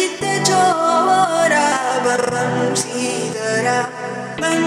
चित्तचोरा चोरा सीतरा मं